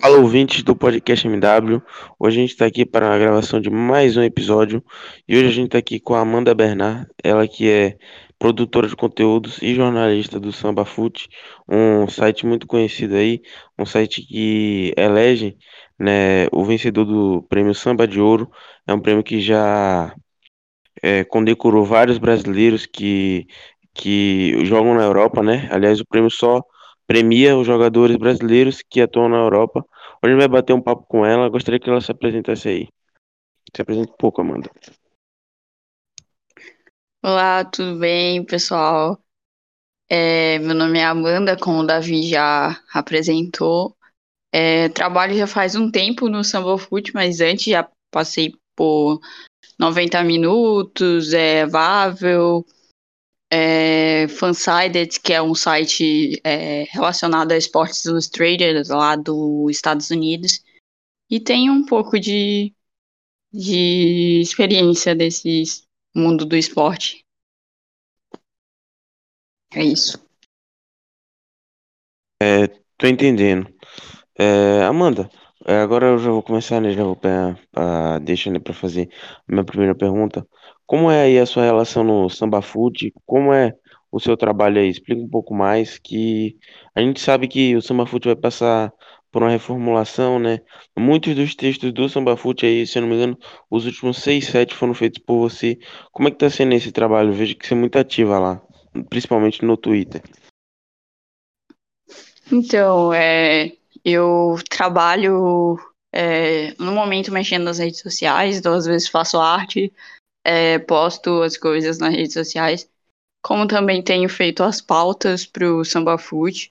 Fala ouvintes do podcast MW. Hoje a gente está aqui para a gravação de mais um episódio e hoje a gente está aqui com a Amanda Bernard, ela que é produtora de conteúdos e jornalista do Samba Foot, um site muito conhecido aí, um site que elege, né, o vencedor do prêmio Samba de Ouro. É um prêmio que já é, condecorou vários brasileiros que que jogam na Europa, né? Aliás, o prêmio só premia os jogadores brasileiros que atuam na Europa. Hoje vai bater um papo com ela. Gostaria que ela se apresentasse aí. Se apresente um pouco, Amanda. Olá, tudo bem, pessoal? É, meu nome é Amanda, como o Davi já apresentou. É, trabalho já faz um tempo no Samba Foot, mas antes já passei por 90 minutos, é Vável, é, Fansided, que é um site é, relacionado a Sports Illustrated lá dos Estados Unidos, e tenho um pouco de, de experiência desse mundo do esporte. É isso. É, tô entendendo. É, Amanda, é, agora eu já vou começar, né? Já vou pra, pra, deixa, né, para fazer a minha primeira pergunta. Como é aí a sua relação no Samba Foot? Como é o seu trabalho aí? Explica um pouco mais, que a gente sabe que o Samba Foot vai passar por uma reformulação, né? Muitos dos textos do Samba Foot aí, se eu não me engano, os últimos seis, sete foram feitos por você. Como é que tá sendo esse trabalho? Eu vejo que você é muito ativa lá, principalmente no Twitter. Então, é, eu trabalho é, no momento mexendo nas redes sociais, então às vezes faço arte, é, posto as coisas nas redes sociais, como também tenho feito as pautas para o Samba Food.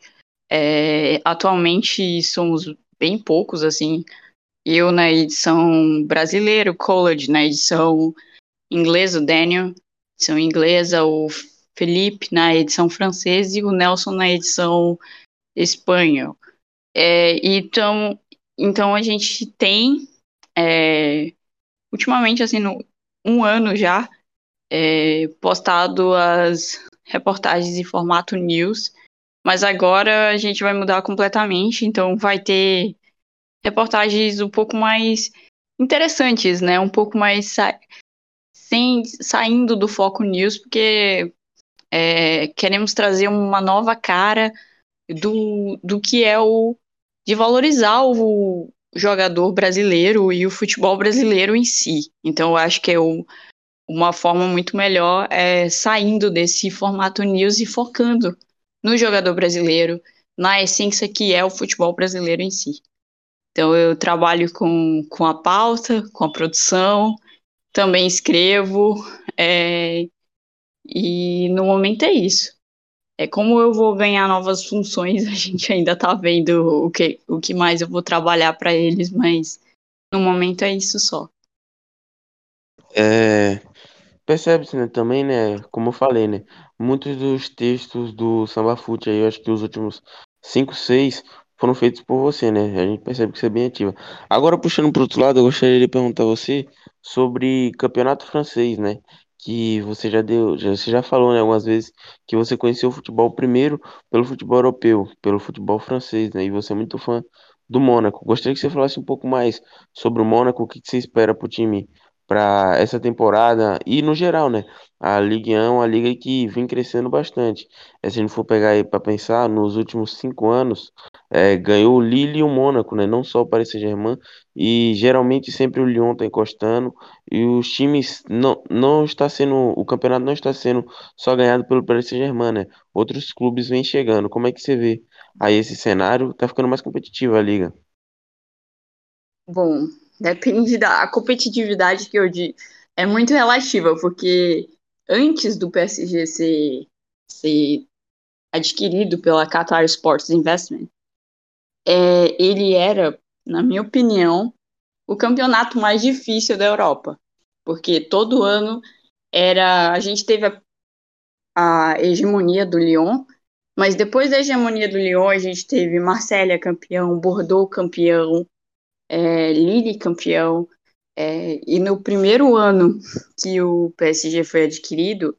É, atualmente somos bem poucos, assim, eu na edição brasileira, o College, na edição inglesa, o Daniel, edição inglesa, o Felipe na edição francesa e o Nelson na edição espanhol. É, então, então a gente tem, é, ultimamente, assim, no, um ano já, é, postado as reportagens em formato news, mas agora a gente vai mudar completamente, então vai ter reportagens um pouco mais interessantes, né? Um pouco mais sa sem, saindo do foco news, porque é, queremos trazer uma nova cara do, do que é o de valorizar o jogador brasileiro e o futebol brasileiro em si. Então, eu acho que é o, uma forma muito melhor é saindo desse formato news e focando no jogador brasileiro, na essência que é o futebol brasileiro em si. Então, eu trabalho com, com a pauta, com a produção, também escrevo, é, e no momento é isso. É como eu vou ganhar novas funções, a gente ainda tá vendo o que, o que mais eu vou trabalhar para eles, mas no momento é isso só. É, percebe-se, né, também, né, como eu falei, né, muitos dos textos do Samba Fute aí, eu acho que os últimos 5, 6 foram feitos por você, né, a gente percebe que você é bem ativa. Agora, puxando para outro lado, eu gostaria de perguntar a você sobre campeonato francês, né, que você já deu, já, você já falou, né, algumas vezes que você conheceu o futebol primeiro pelo futebol europeu, pelo futebol francês, né, e você é muito fã do Mônaco. Gostaria que você falasse um pouco mais sobre o Mônaco, o que que você espera para o time para essa temporada e no geral, né? A Ligue 1 é uma liga que vem crescendo bastante. É, se a gente for pegar aí para pensar, nos últimos cinco anos, é, ganhou o Lille e o Mônaco, né? Não só o Paris Saint-Germain, e geralmente sempre o Lyon tá encostando, e os times não, não está sendo, o campeonato não está sendo só ganhado pelo Paris Saint-Germain, né? Outros clubes vêm chegando. Como é que você vê aí esse cenário? Tá ficando mais competitiva a liga. Bom, depende da competitividade que eu digo. É muito relativa, porque antes do PSG ser, ser adquirido pela Qatar Sports Investment, é, ele era, na minha opinião, o campeonato mais difícil da Europa, porque todo ano era a gente teve a, a hegemonia do Lyon, mas depois da hegemonia do Lyon a gente teve Marselha campeão, Bordeaux campeão, é, Lille campeão, é, e no primeiro ano que o PSG foi adquirido,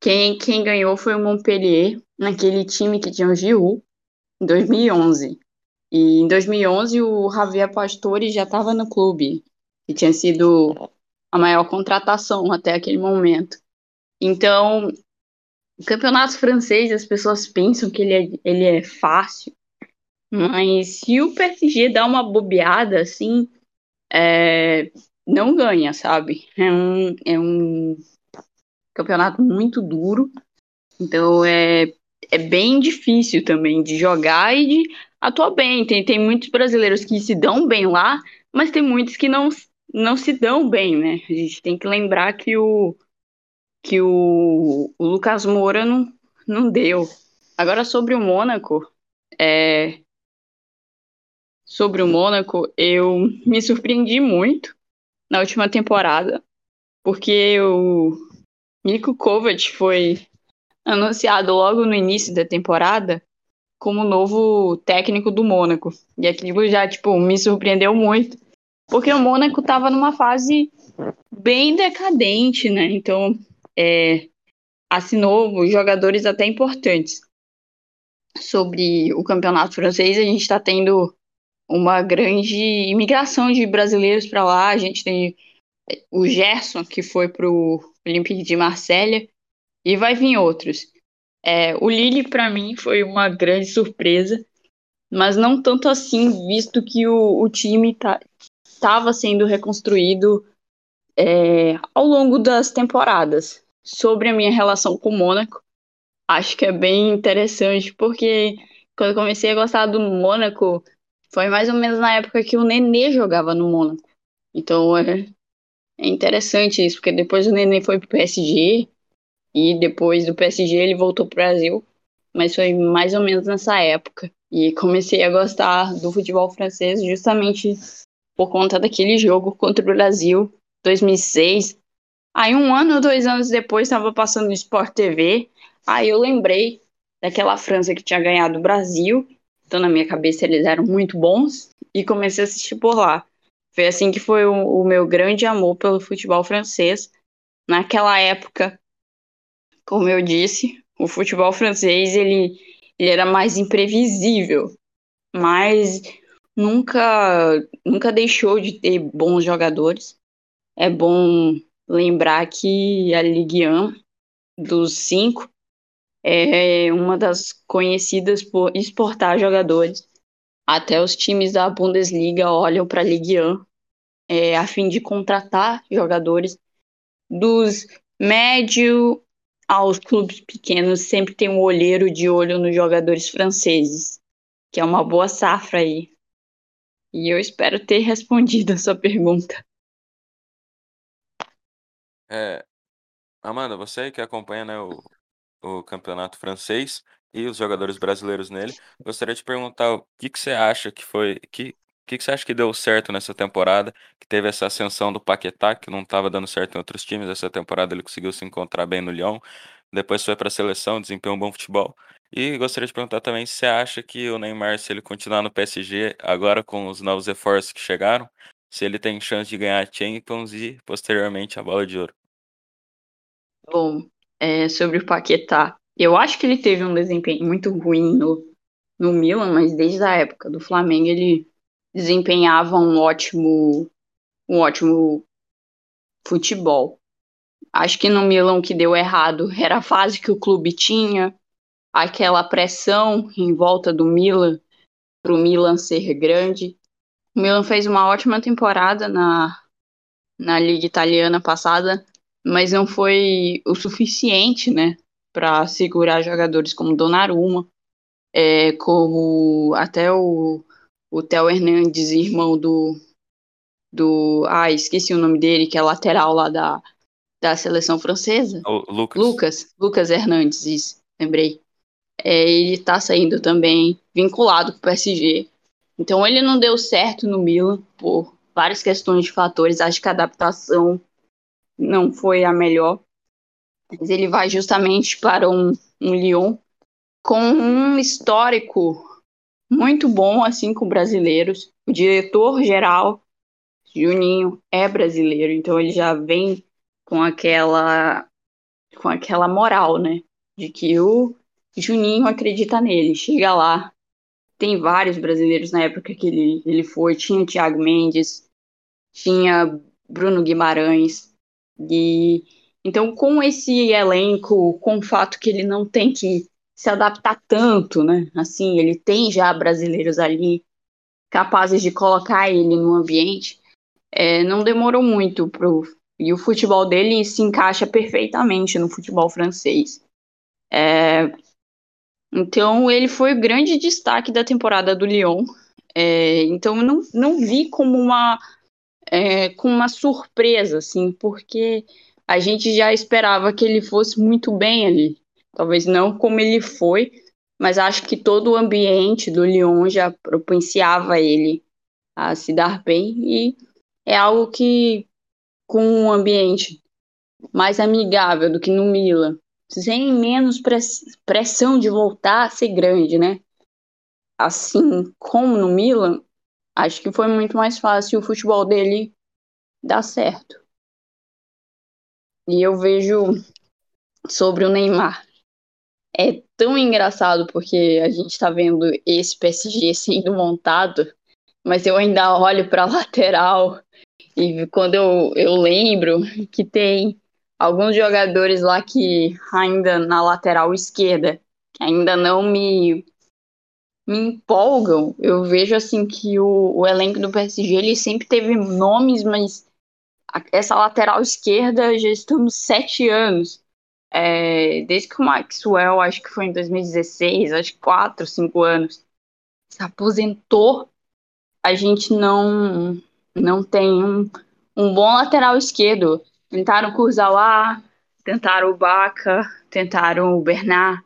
quem, quem ganhou foi o Montpellier, naquele time que tinha o Giroud, em 2011. E em 2011 o Javier Pastore já estava no clube, que tinha sido a maior contratação até aquele momento. Então, o campeonato francês, as pessoas pensam que ele é, ele é fácil, mas se o PSG dá uma bobeada assim, é, não ganha, sabe? É um, é um campeonato muito duro, então é, é bem difícil também de jogar e de atuar bem. Tem, tem muitos brasileiros que se dão bem lá, mas tem muitos que não, não se dão bem, né? A gente tem que lembrar que o, que o, o Lucas Moura não, não deu. Agora sobre o Mônaco, é, sobre o Mônaco, eu me surpreendi muito na última temporada, porque o Niko Kovac foi anunciado logo no início da temporada como novo técnico do Mônaco. E aquilo já, tipo, me surpreendeu muito, porque o Mônaco estava numa fase bem decadente, né? Então, é, assinou jogadores até importantes. Sobre o campeonato francês, a gente está tendo uma grande imigração de brasileiros para lá. A gente tem o Gerson, que foi para o Olympique de Marselha, e vai vir outros. É, o Lille, para mim, foi uma grande surpresa, mas não tanto assim, visto que o, o time estava tá, sendo reconstruído é, ao longo das temporadas. Sobre a minha relação com o Mônaco, acho que é bem interessante, porque quando eu comecei a gostar do Mônaco, foi mais ou menos na época que o Nenê jogava no Mônaco. Então é, é interessante isso, porque depois o Nenê foi pro PSG, e depois do PSG ele voltou pro Brasil, mas foi mais ou menos nessa época. E comecei a gostar do futebol francês justamente por conta daquele jogo contra o Brasil, 2006. Aí um ano ou dois anos depois estava passando no Sport TV, aí eu lembrei daquela França que tinha ganhado o Brasil, então na minha cabeça eles eram muito bons, e comecei a assistir por lá. Foi assim que foi o, o meu grande amor pelo futebol francês. Naquela época, como eu disse, o futebol francês ele, ele era mais imprevisível, mas nunca nunca deixou de ter bons jogadores. É bom lembrar que a Ligue 1 dos cinco é uma das conhecidas por exportar jogadores. Até os times da Bundesliga olham para a Ligue 1 é, a fim de contratar jogadores dos médio aos clubes pequenos sempre tem um olheiro de olho nos jogadores franceses, que é uma boa safra aí. E eu espero ter respondido a sua pergunta. É, Amanda, você que acompanha, né, o, o campeonato francês e os jogadores brasileiros nele, gostaria de perguntar o que, que você acha que foi, que, que, que você acha que deu certo nessa temporada, que teve essa ascensão do Paquetá, que não estava dando certo em outros times, essa temporada ele conseguiu se encontrar bem no Lyon, depois foi para a seleção, desempenhou um bom futebol. E gostaria de perguntar também se você acha que o Neymar, se ele continuar no PSG, agora com os novos reforços que chegaram, se ele tem chance de ganhar a Champions e posteriormente a Bola de Ouro. Bom, é, sobre o Paquetá, eu acho que ele teve um desempenho muito ruim no, no Milan, mas desde a época do Flamengo ele desempenhava um ótimo, um ótimo futebol. Acho que no Milan o que deu errado era a fase que o clube tinha, aquela pressão em volta do Milan para o Milan ser grande. O Milan fez uma ótima temporada na, na Liga Italiana passada, mas não foi o suficiente, né, para segurar jogadores como Donnarumma, é, como até o, o Theo Hernandes, irmão do, do. Ah, esqueci o nome dele, que é lateral lá da, da seleção francesa. O Lucas. Lucas, Lucas Hernandes, isso, lembrei. É, ele tá saindo também vinculado com o PSG. Então ele não deu certo no Milan por várias questões de fatores. Acho que a adaptação não foi a melhor. Mas ele vai justamente para um, um Lyon com um histórico muito bom, assim, com brasileiros. O diretor-geral, Juninho, é brasileiro, então ele já vem com aquela com aquela moral, né? De que o Juninho acredita nele. Chega lá, tem vários brasileiros na época que ele, ele foi. Tinha Thiago Mendes, tinha Bruno Guimarães. E então, com esse elenco, com o fato que ele não tem que se adaptar tanto, né? Assim, ele tem já brasileiros ali capazes de colocar ele no ambiente. É, não demorou muito pro e o futebol dele se encaixa perfeitamente no futebol francês. É, então ele foi o grande destaque da temporada do Lyon. É, então não, não vi como uma é, com uma surpresa, assim, porque a gente já esperava que ele fosse muito bem ali. Talvez não como ele foi, mas acho que todo o ambiente do Lyon já propinciava ele a se dar bem e é algo que com um ambiente mais amigável do que no Milan, sem menos pressão de voltar a ser grande, né? Assim como no Milan, acho que foi muito mais fácil o futebol dele dar certo. E eu vejo sobre o Neymar. É tão engraçado porque a gente tá vendo esse PSG sendo montado, mas eu ainda olho para lateral e quando eu, eu lembro que tem alguns jogadores lá que ainda na lateral esquerda, que ainda não me, me empolgam, eu vejo assim que o, o elenco do PSG ele sempre teve nomes, mas essa lateral esquerda já estamos sete anos. É, desde que o Maxwell, acho que foi em 2016, acho que quatro, cinco anos, se aposentou, a gente não não tem um, um bom lateral esquerdo. Tentaram o Kurzawa, tentaram o Baca, tentaram o Bernard,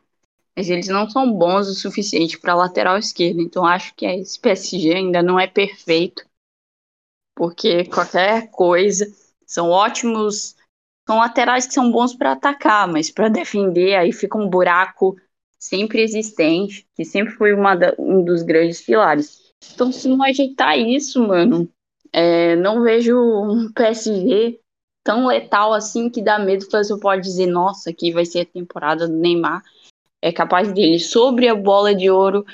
mas eles não são bons o suficiente para lateral esquerdo. Então acho que esse PSG ainda não é perfeito, porque qualquer coisa são ótimos, são laterais que são bons para atacar, mas para defender aí fica um buraco sempre existente, que sempre foi da, um dos grandes pilares. Então, se não ajeitar isso, mano, é, não vejo um PSG tão letal assim que dá medo que você pode dizer, nossa, aqui vai ser a temporada do Neymar. É capaz dele. Sobre a bola de ouro,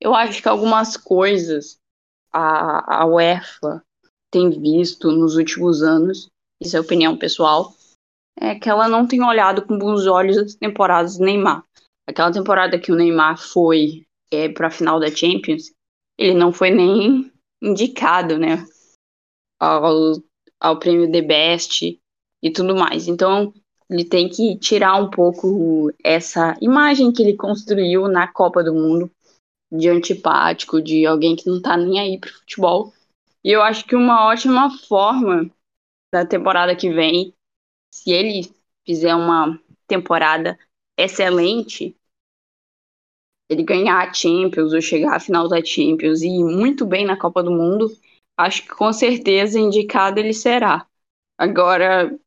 eu acho que algumas coisas a, a UEFA tem visto nos últimos anos, isso é opinião pessoal, é que ela não tem olhado com bons olhos as temporadas do Neymar. Aquela temporada que o Neymar foi é, para a final da Champions, ele não foi nem indicado, né? ao, ao prêmio The Best e tudo mais. Então, ele tem que tirar um pouco essa imagem que ele construiu na Copa do Mundo de antipático, de alguém que não tá nem aí pro futebol. E eu acho que uma ótima forma da temporada que vem, se ele fizer uma temporada excelente, ele ganhar a Champions ou chegar à final da Champions e ir muito bem na Copa do Mundo, acho que com certeza indicado ele será. Agora,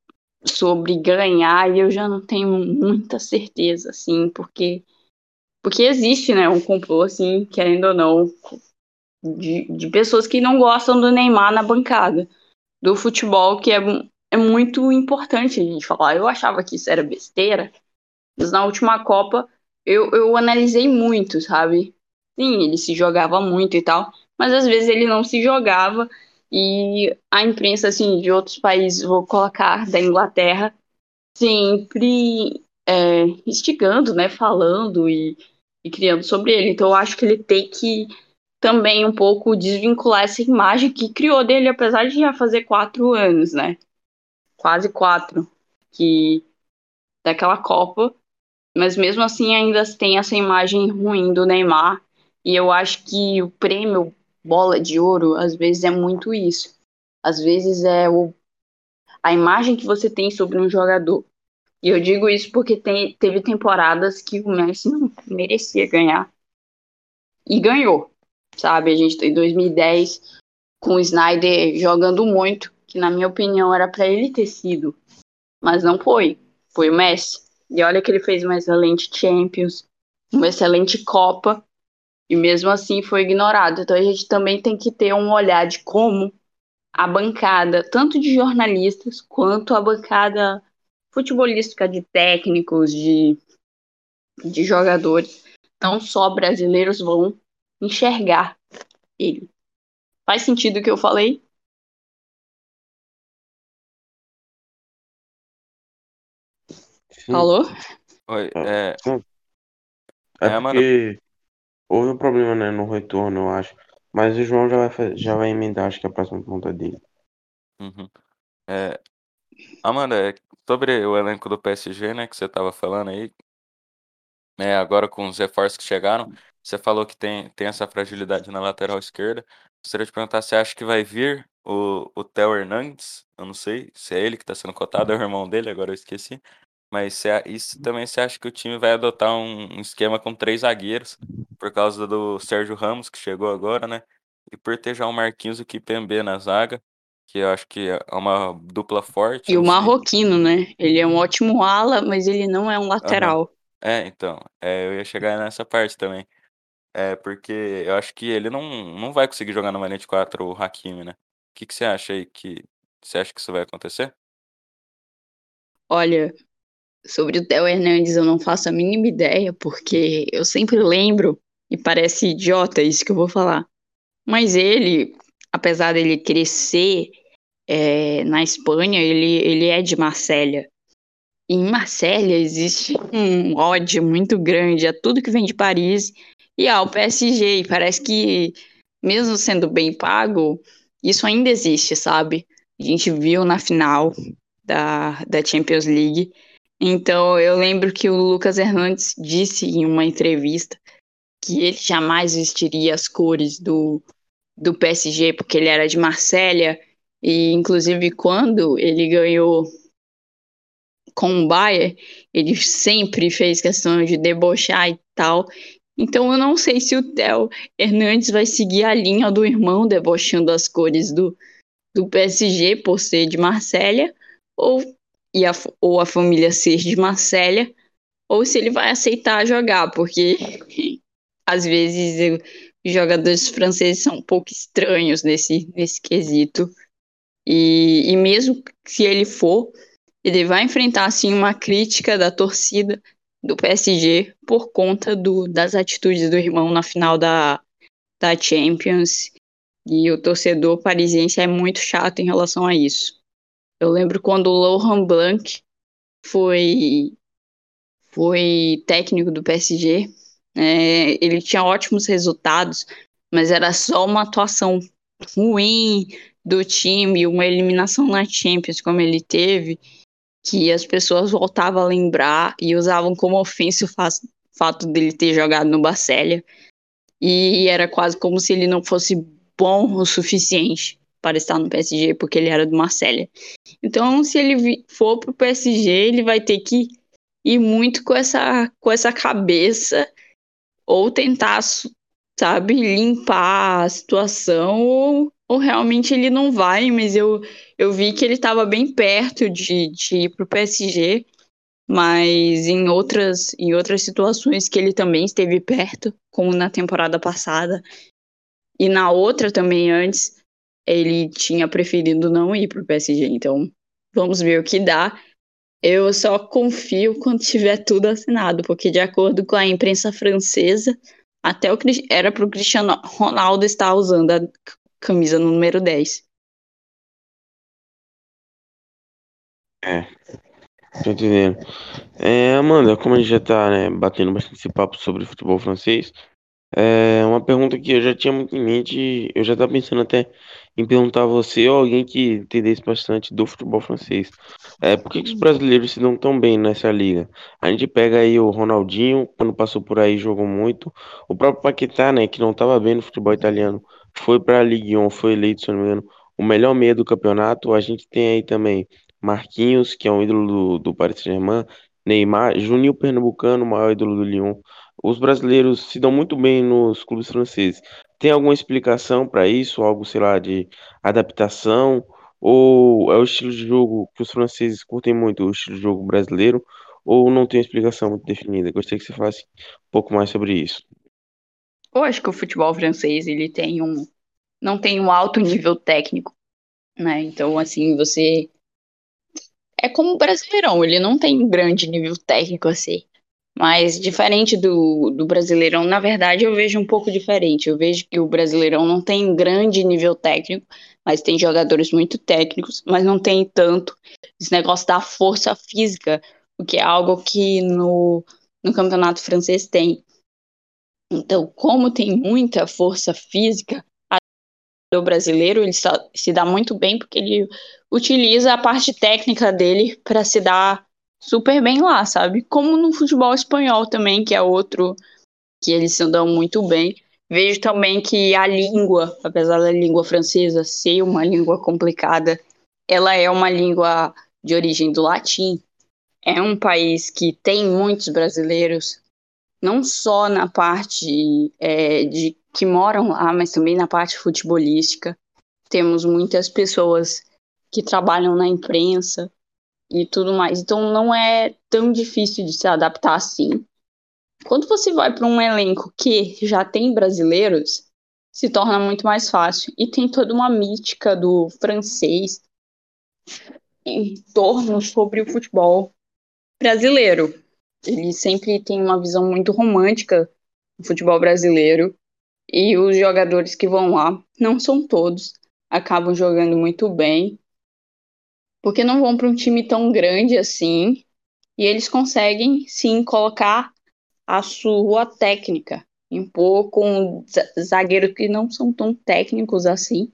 sobre ganhar, eu já não tenho muita certeza, assim, porque porque existe, né, um complô, assim, querendo ou não, de, de pessoas que não gostam do Neymar na bancada do futebol, que é, é muito importante a gente falar. Eu achava que isso era besteira, mas na última Copa eu, eu analisei muito, sabe? Sim, ele se jogava muito e tal, mas às vezes ele não se jogava e a imprensa assim de outros países, vou colocar da Inglaterra, sempre é, instigando, né, falando e, e criando sobre ele. Então eu acho que ele tem que também um pouco desvincular essa imagem que criou dele, apesar de já fazer quatro anos, né? Quase quatro, que daquela Copa, mas mesmo assim ainda tem essa imagem ruim do Neymar. E eu acho que o prêmio bola de ouro, às vezes é muito isso. Às vezes é o, a imagem que você tem sobre um jogador. E eu digo isso porque tem, teve temporadas que o Messi não merecia ganhar. E ganhou, sabe? A gente tem 2010 com o Snyder jogando muito, que na minha opinião era para ele ter sido, mas não foi. Foi o Messi. E olha que ele fez uma excelente Champions, uma excelente Copa, e mesmo assim foi ignorado. Então a gente também tem que ter um olhar de como a bancada, tanto de jornalistas quanto a bancada futebolística de técnicos, de, de jogadores, não só brasileiros vão enxergar ele. Faz sentido o que eu falei? Sim. Alô? Oi, É, é, sim. É é, mano, houve um problema, né, no retorno, eu acho. Mas o João já vai, já vai emendar, acho que a próxima pergunta dele. uhum. É, Amanda, é, sobre o elenco do PSG, né, que você tava falando aí, é, agora com os reforços que chegaram, você falou que tem, tem essa fragilidade na lateral esquerda. Gostaria de perguntar se você acha que vai vir o, o Theo Hernandes, eu não sei se é ele que está sendo cotado, é o irmão dele, agora eu esqueci. Mas a- isso também você acha que o time vai adotar um, um esquema com três zagueiros, por causa do Sérgio Ramos, que chegou agora, né? E por ter já o Marquinhos e o Kimpembe na zaga, que eu acho que é uma dupla forte, E o. Marroquino, né? Ele é um ótimo ala, mas ele não é um lateral. É, então, é, eu ia chegar nessa parte também. É, porque eu acho que ele não, não vai conseguir jogar numa linha de 4 o Hakimi, né? O que, que você acha aí que. Você acha que isso vai acontecer? Olha, sobre o Theo Hernandes eu não faço a mínima ideia, porque eu sempre lembro, e parece idiota isso que eu vou falar, mas ele, apesar dele crescer é, na Espanha, ele, ele é de Marsella. E em Marsella existe um ódio muito grande a tudo que vem de Paris e ao PSG. E parece que, mesmo sendo bem pago, isso ainda existe, sabe? A gente viu na final da, da Champions League. Então, eu lembro que o Lucas Hernandes disse em uma entrevista que ele jamais vestiria as cores do, do PSG, porque ele era de Marsella. E, inclusive, quando ele ganhou com o Bayern, ele sempre fez questão de debochar e tal. Então eu não sei se o Theo Hernandes vai seguir a linha do irmão debochando as cores do, do PSG por ser de Marsella, ou, e a, ou a família ser de Marsella, ou se ele vai aceitar jogar, porque às vezes os jogadores franceses são um pouco estranhos nesse, nesse quesito. E, e mesmo se ele for, ele vai enfrentar assim uma crítica da torcida do PSG por conta do, das atitudes do irmão na final da, da Champions. E o torcedor parisiense é muito chato em relação a isso. Eu lembro quando o Laurent Blanc foi, foi técnico do PSG, é, ele tinha ótimos resultados, mas era só uma atuação ruim do time, uma eliminação na Champions como ele teve, que as pessoas voltavam a lembrar e usavam como ofensa o fato dele ter jogado no Barcelona. E era quase como se ele não fosse bom o suficiente para estar no PSG, porque ele era do Marselha. Então, se ele for pro PSG, ele vai ter que ir muito com essa, com essa cabeça ou tentar, sabe, limpar a situação ou, ou realmente ele não vai, mas eu, eu vi que ele estava bem perto de, de ir pro PSG, mas em outras, em outras situações que ele também esteve perto, como na temporada passada, e na outra também antes, ele tinha preferido não ir pro PSG, então vamos ver o que dá. Eu só confio quando tiver tudo assinado, porque de acordo com a imprensa francesa, até o era para o Cristiano Ronaldo estar usando a camisa número 10. É, tô entendendo. É, Amanda, como a gente já tá, né, batendo bastante esse papo sobre futebol francês, é uma pergunta que eu já tinha muito em mente, eu já estava pensando até em perguntar a você ou alguém que entendesse bastante do futebol francês. É, por que que os brasileiros se dão tão bem nessa liga? A gente pega aí o Ronaldinho, quando passou por aí jogou muito. O próprio Paquetá, né, que não estava bem no futebol italiano, foi para a Ligue 1, foi eleito, se não me engano, o melhor meia do campeonato. A gente tem aí também Marquinhos, que é um ídolo do, do Paris Saint-Germain, Neymar, Juninho Pernambucano, maior ídolo do Lyon. Os brasileiros se dão muito bem nos clubes franceses. Tem alguma explicação para isso? Algo, sei lá, de adaptação? Ou é o estilo de jogo que os franceses curtem muito, o estilo de jogo brasileiro? Ou não tem explicação muito definida? Gostaria que você falasse um pouco mais sobre isso. Eu acho que o futebol francês ele tem um não tem um alto nível técnico, né? Então assim você é como o brasileirão, ele não tem um grande nível técnico assim. Mas diferente do, do Brasileirão, na verdade eu vejo um pouco diferente. Eu vejo que o Brasileirão não tem um grande nível técnico, mas tem jogadores muito técnicos, mas não tem tanto esse negócio da força física, o que é algo que no, no campeonato francês tem. Então, como tem muita força física, brasileiro ele se dá muito bem porque ele utiliza a parte técnica dele para se dar super bem lá, sabe? Como no futebol espanhol também, que é outro que eles se dão muito bem. Vejo também que a língua, apesar da língua francesa ser uma língua complicada, ela é uma língua de origem do latim. É um país que tem muitos brasileiros, não só na parte é, de que moram lá, mas também na parte futebolística. Temos muitas pessoas que trabalham na imprensa e tudo mais. Então não é tão difícil de se adaptar assim. Quando você vai para um elenco que já tem brasileiros, se torna muito mais fácil. E tem toda uma mítica do francês em torno sobre o futebol brasileiro. Ele sempre tem uma visão muito romântica do futebol brasileiro. E os jogadores que vão lá, não são todos, acabam jogando muito bem. Porque não vão para um time tão grande assim. E eles conseguem, sim, colocar a sua técnica, impor com zagueiros que não são tão técnicos assim,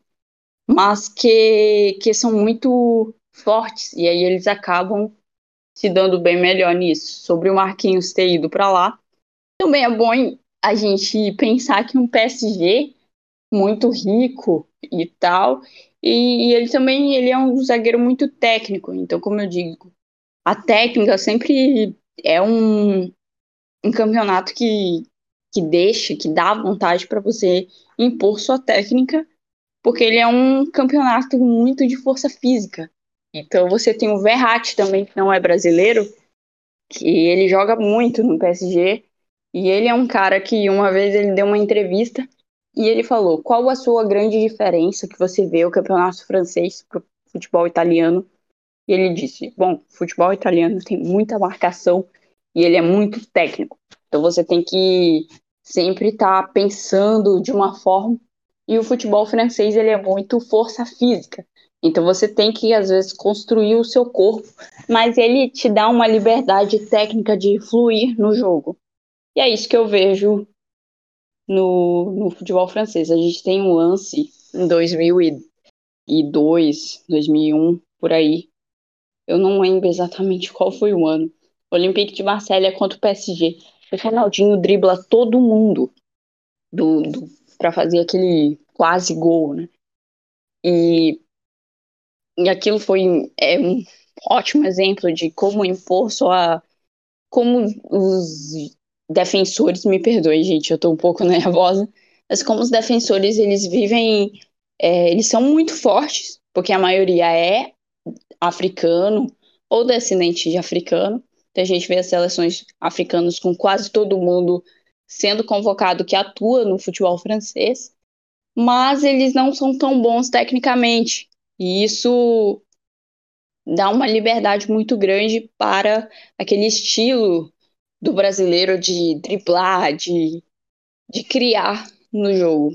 mas que, que são muito fortes, e aí eles acabam se dando bem melhor nisso. Sobre o Marquinhos ter ido para lá, também é bom a gente pensar que um PSG muito rico e tal, e, ele também ele é um zagueiro muito técnico, então como eu digo, a técnica sempre é um, um campeonato que, que deixa, que dá vontade para você impor sua técnica, porque ele é um campeonato muito de força física. Então você tem o Verratti também, que não é brasileiro, que ele joga muito no PSG, e ele é um cara que uma vez ele deu uma entrevista e ele falou: "Qual a sua grande diferença que você vê o campeonato francês pro futebol italiano?" E ele disse: "Bom, futebol italiano tem muita marcação e ele é muito técnico. Então você tem que sempre estar tá pensando de uma forma. E o futebol francês ele é muito força física. Então você tem que às vezes construir o seu corpo, mas ele te dá uma liberdade técnica de fluir no jogo. E é isso que eu vejo no, no futebol francês. A gente tem um lance em 2002, 2001, por aí. Eu não lembro exatamente qual foi o ano, Olympique de Marselha contra o PSG. O Ronaldinho dribla todo mundo do, do para fazer aquele quase gol, né? E, e aquilo foi é um ótimo exemplo de como impor sua. Como os defensores, me perdoe, gente, eu tô um pouco nervosa, mas como os defensores eles vivem. É, eles são muito fortes, porque a maioria é africano ou descendente de africano, então a gente vê as seleções africanas com quase todo mundo sendo convocado que atua no futebol francês, mas eles não são tão bons tecnicamente. E isso dá uma liberdade muito grande para aquele estilo do brasileiro de driblar, de, de criar no jogo.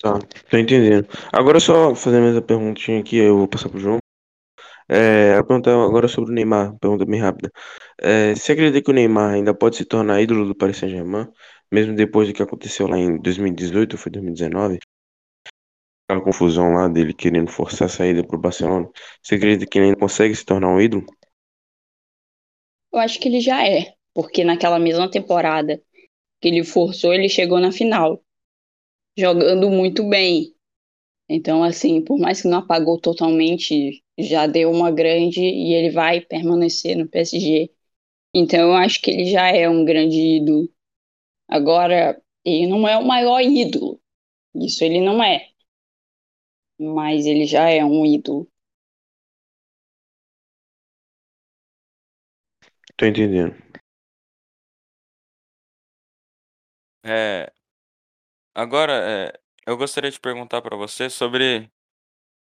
Tá, tô entendendo. Agora só fazer mais a perguntinha aqui, eu vou passar pro João. É, a pergunta agora sobre o Neymar, pergunta bem rápida. É, você acredita que o Neymar ainda pode se tornar ídolo do Paris Saint-Germain, mesmo depois do que aconteceu lá em 2018 ou foi 2019? Aquela confusão lá dele querendo forçar a saída pro Barcelona. Você acredita que ele ainda consegue se tornar um ídolo? Eu acho que ele já é, porque naquela mesma temporada que ele forçou, ele chegou na final, jogando muito bem. Então, assim, por mais que não apagou totalmente, já deu uma grande e ele vai permanecer no PSG. Então, eu acho que ele já é um grande ídolo. Agora, ele não é o maior ídolo. Isso ele não é. Mas ele já é um ídolo. Tô entendendo. É, agora, é, eu gostaria de perguntar para você sobre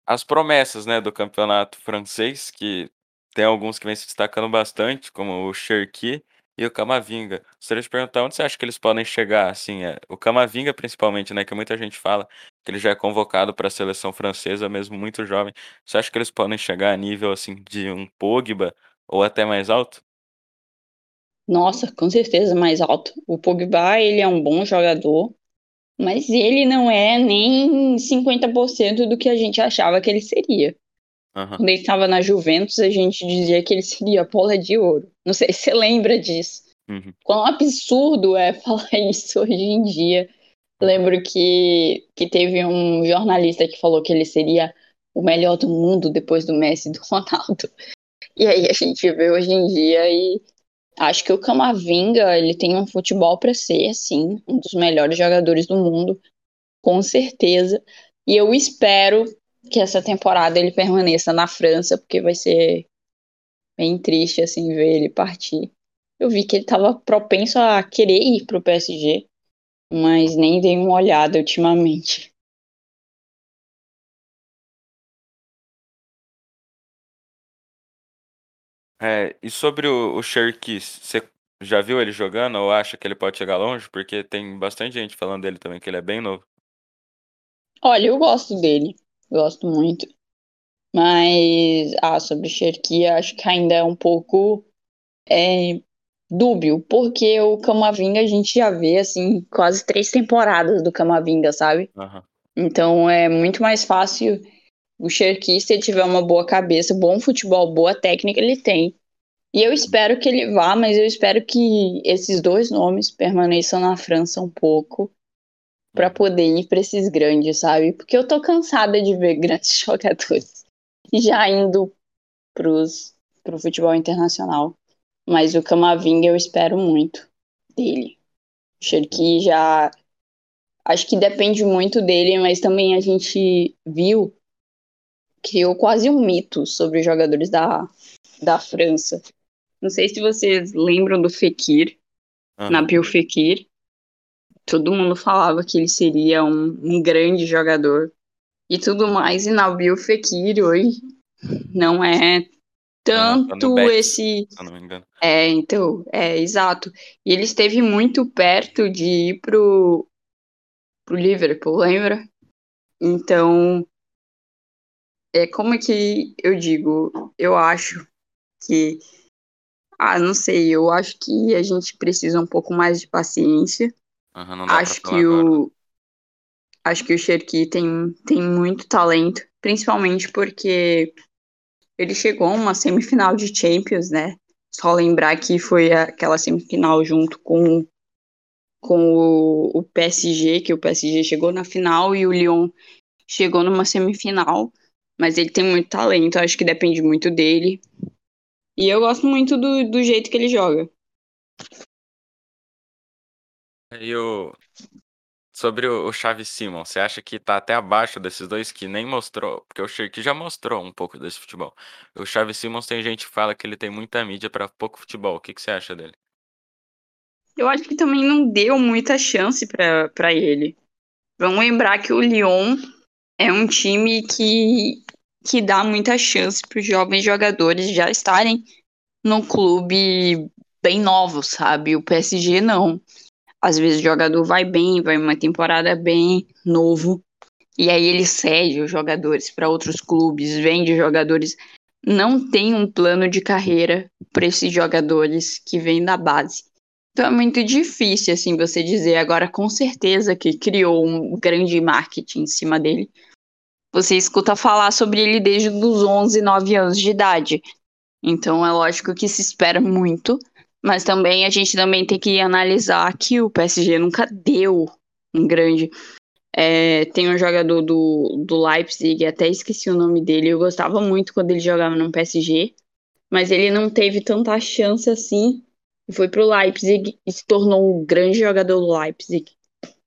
as promessas, né, do campeonato francês, que tem alguns que vêm se destacando bastante, como o Cherki e o Camavinga. Gostaria de perguntar onde você acha que eles podem chegar, assim, é, o Camavinga principalmente, né, que muita gente fala que ele já é convocado para a seleção francesa, mesmo muito jovem. Você acha que eles podem chegar a nível, assim, de um Pogba ou até mais alto? Nossa, com certeza mais alto. O Pogba, ele é um bom jogador, mas ele não é nem 50% do que a gente achava que ele seria. Aham. Quando ele estava na Juventus, a gente dizia que ele seria a bola de ouro. Não sei se você lembra disso. Uhum. Quão absurdo é falar isso hoje em dia. Lembro que, que teve um jornalista que falou que ele seria o melhor do mundo depois do Messi e do Ronaldo. E aí a gente vê hoje em dia e acho que o Camavinga, ele tem um futebol para ser, assim, um dos melhores jogadores do mundo, com certeza. E eu espero que essa temporada ele permaneça na França, porque vai ser bem triste, assim, ver ele partir. Eu vi que ele estava propenso a querer ir pro PSG, mas nem dei uma olhada ultimamente. É, e sobre o, o Cherki, você já viu ele jogando ou acha que ele pode chegar longe? Porque tem bastante gente falando dele também, que ele é bem novo. Olha, eu gosto dele, gosto muito. Mas, ah, sobre Cherki, acho que ainda é um pouco é, dúbio, porque o Camavinga a gente já vê, assim, quase três temporadas do Camavinga, sabe? Aham. Então é muito mais fácil o Cherki, se ele tiver uma boa cabeça, bom futebol, boa técnica, ele tem. E eu espero que ele vá, mas eu espero que esses dois nomes permaneçam na França um pouco para poder ir para esses grandes, sabe? Porque eu tô cansada de ver grandes jogadores já indo pros, pro futebol internacional. Mas o Camavinga eu espero muito dele. O Cherki já. Acho que depende muito dele, mas também a gente viu, criou quase um mito sobre os jogadores da, da França. Não sei se vocês lembram do Fekir, Aham. Nabil Fekir. Todo mundo falava que ele seria um, um grande jogador e tudo mais, e Nabil Fekir hoje não é Tá tanto Betis. esse. Se eu não me engano. É, então, é, exato. E ele esteve muito perto de ir pro, pro Liverpool, lembra? Então, é como é que eu digo? Eu acho que. Ah, não sei, eu acho que a gente precisa um pouco mais de paciência. Dá Acho que agora. o. Acho que o Cherki tem, tem muito talento, principalmente porque ele chegou a uma semifinal de Champions, né? Só lembrar que foi aquela semifinal junto com, com o, o PSG, que o PSG chegou na final e o Lyon chegou numa semifinal. Mas ele tem muito talento, acho que depende muito dele. E eu gosto muito do, do jeito que ele joga. E o... Sobre o, Xavi Simon, você acha que tá até abaixo desses dois que nem mostrou? Porque o Cherki já mostrou um pouco desse futebol. O Xavi Simons tem gente que fala que ele tem muita mídia pra pouco futebol. O que, que você acha dele? Eu acho que também não deu muita chance pra ele. Vamos lembrar que o Lyon é um time que, que dá muita chance para os jovens jogadores já estarem no clube bem novos, sabe? O PSG não. Às vezes o jogador vai bem, vai uma temporada bem novo, e aí ele cede os jogadores para outros clubes, vende jogadores. Não tem um plano de carreira para esses jogadores que vêm da base. Então é muito difícil assim você dizer agora com certeza que criou um grande marketing em cima dele. Você escuta falar sobre ele desde os 11, 9 anos de idade. Então é lógico que se espera muito, mas também a gente também tem que analisar que o PSG nunca deu um grande. É, tem um jogador do, do Leipzig, até esqueci o nome dele, eu gostava muito quando ele jogava no PSG, mas ele não teve tanta chance assim. Foi pro Leipzig e se tornou um grande jogador do Leipzig.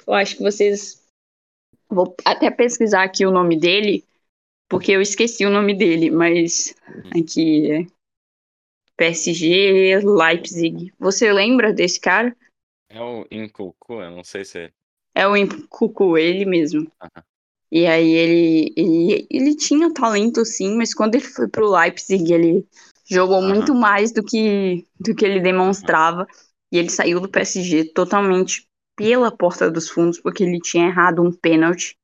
Eu acho que vocês. Vou até pesquisar aqui o nome dele, porque eu esqueci o nome dele, mas aqui é PSG, Leipzig. Você lembra desse cara? É o Incucu, eu não sei se. É o Cucu, ele mesmo. Aham. E aí ele, ele, ele tinha talento sim, mas quando ele foi pro Leipzig, ele Jogou Aham. muito mais do que, do que ele demonstrava. E ele saiu do PSG totalmente pela porta dos fundos, porque ele tinha errado um pênalti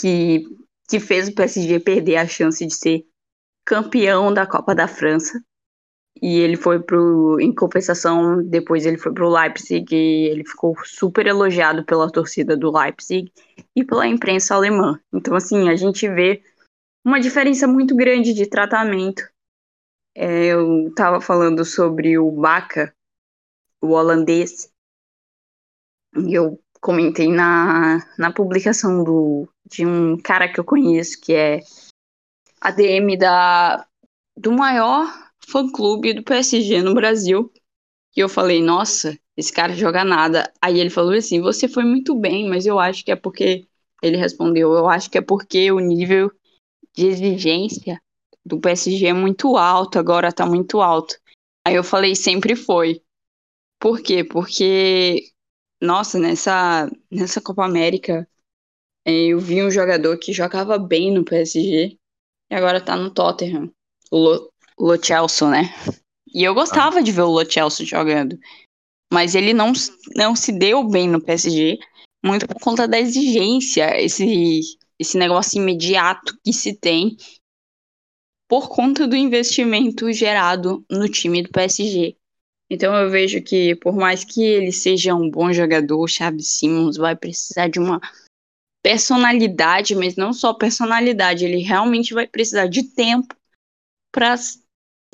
que, que fez o PSG perder a chance de ser campeão da Copa da França. E ele foi pro. Em compensação, depois ele foi pro Leipzig e ele ficou super elogiado pela torcida do Leipzig e pela imprensa alemã. Então, assim, a gente vê uma diferença muito grande de tratamento. É, eu estava falando sobre o Baca, o holandês, e eu comentei na, na publicação do, de um cara que eu conheço, que é ADM da, do maior fã-clube do PSG no Brasil. E eu falei, nossa, esse cara joga nada. Aí ele falou assim, você foi muito bem, mas eu acho que é porque... Ele respondeu, eu acho que é porque o nível de exigência do PSG é muito alto, agora tá muito alto. Aí eu falei, sempre foi. Por quê? Porque, nossa, nessa, nessa Copa América, eh, eu vi um jogador que jogava bem no PSG e agora tá no Tottenham, o Lo, Lo né? E eu gostava de ver o Lo jogando, mas ele não, não se deu bem no PSG, muito por conta da exigência, esse, esse negócio imediato que se tem por conta do investimento gerado no time do PSG. Então eu vejo que por mais que ele seja um bom jogador, Xavi Simons vai precisar de uma personalidade, mas não só personalidade, ele realmente vai precisar de tempo para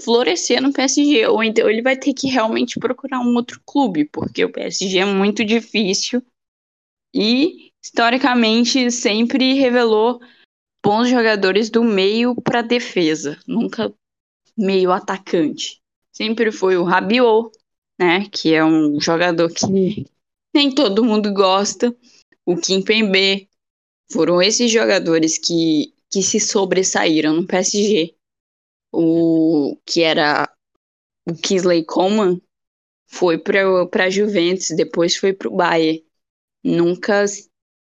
florescer no PSG, ou então ele vai ter que realmente procurar um outro clube, porque o PSG é muito difícil e historicamente sempre revelou bons jogadores do meio para defesa, nunca meio atacante. Sempre foi o Rabiot, né, que é um jogador que nem todo mundo gosta, o Kimpembe, foram esses jogadores que, que se sobressaíram no PSG. O que era o Kingsley Coman foi para a Juventus, depois foi para o Bayern. Nunca,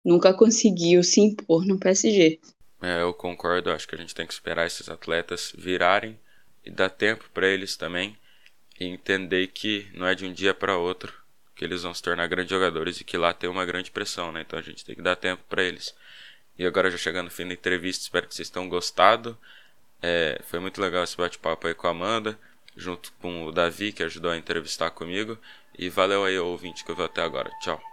nunca conseguiu se impor no PSG. É, eu concordo, acho que a gente tem que esperar esses atletas virarem e dar tempo para eles também e entender que não é de um dia para outro que eles vão se tornar grandes jogadores e que lá tem uma grande pressão, né? Então a gente tem que dar tempo para eles. E agora já chegando no fim da entrevista, espero que vocês tenham gostado. É, foi muito legal esse bate-papo aí com a Amanda, junto com o Davi, que ajudou a entrevistar comigo. E valeu aí, ouvinte, que eu vi até agora. Tchau.